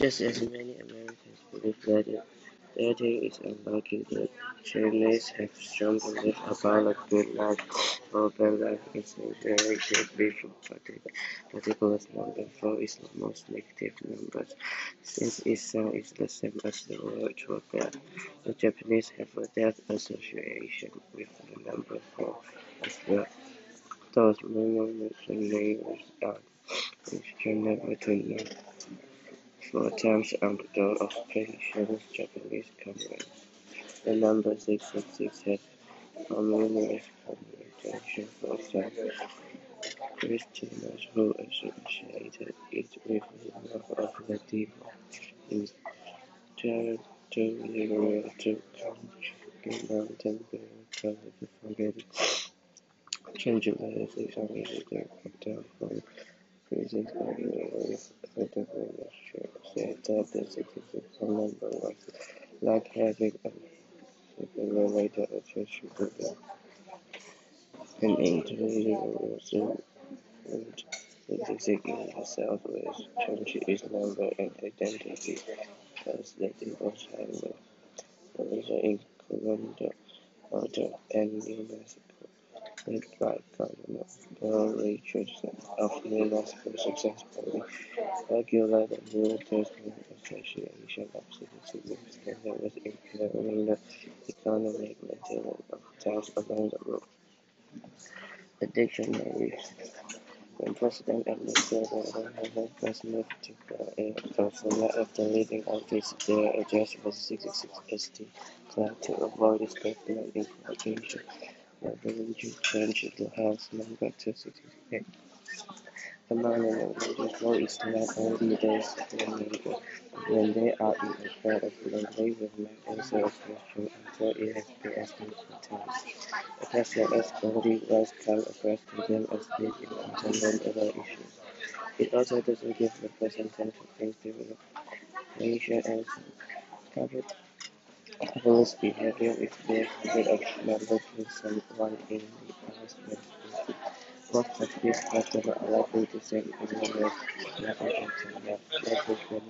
Just as many Americans believe that dating is unlikely, the Chinese have strong beliefs about a good life or bad life is inherited before particular number. Four is the most negative number, since its is the same as the word for death. The Japanese have a death association with the number four as well. Many neighbors are Christian never to know. Four times on the door of Persian Japanese commerce. The number 666 has numerous connotations. For example, Christians who associated it with the love of the devil is territorial to country mountain to forget Change on the hotel from prison with the ministry said that the 66 number was like having a simulator attached to them. An individual resumed statistic in the Southwest change its number and identity as the devil's highway. Police in Colorado, Utah, and New By Governor Bill Richardson of New Mexico successfully regulated the military association of that was impairing the economic maintenance of towns along the road. The dictionary when President Edward Biden was moved to California after leaving office, their address was 66 St. To avoid statement implication. The village changed the house number to 68. Among the religious law is not only those neighbor, when they are in affair of they will not answer a question until it has been asked multiple times. A person as only once come across to them as they encounter other issues. It also doesn't give the person time to think through nature and covered Capitalist behavior is the habit of neglecting someone in the of these factors are likely to same in numbers, not often, not with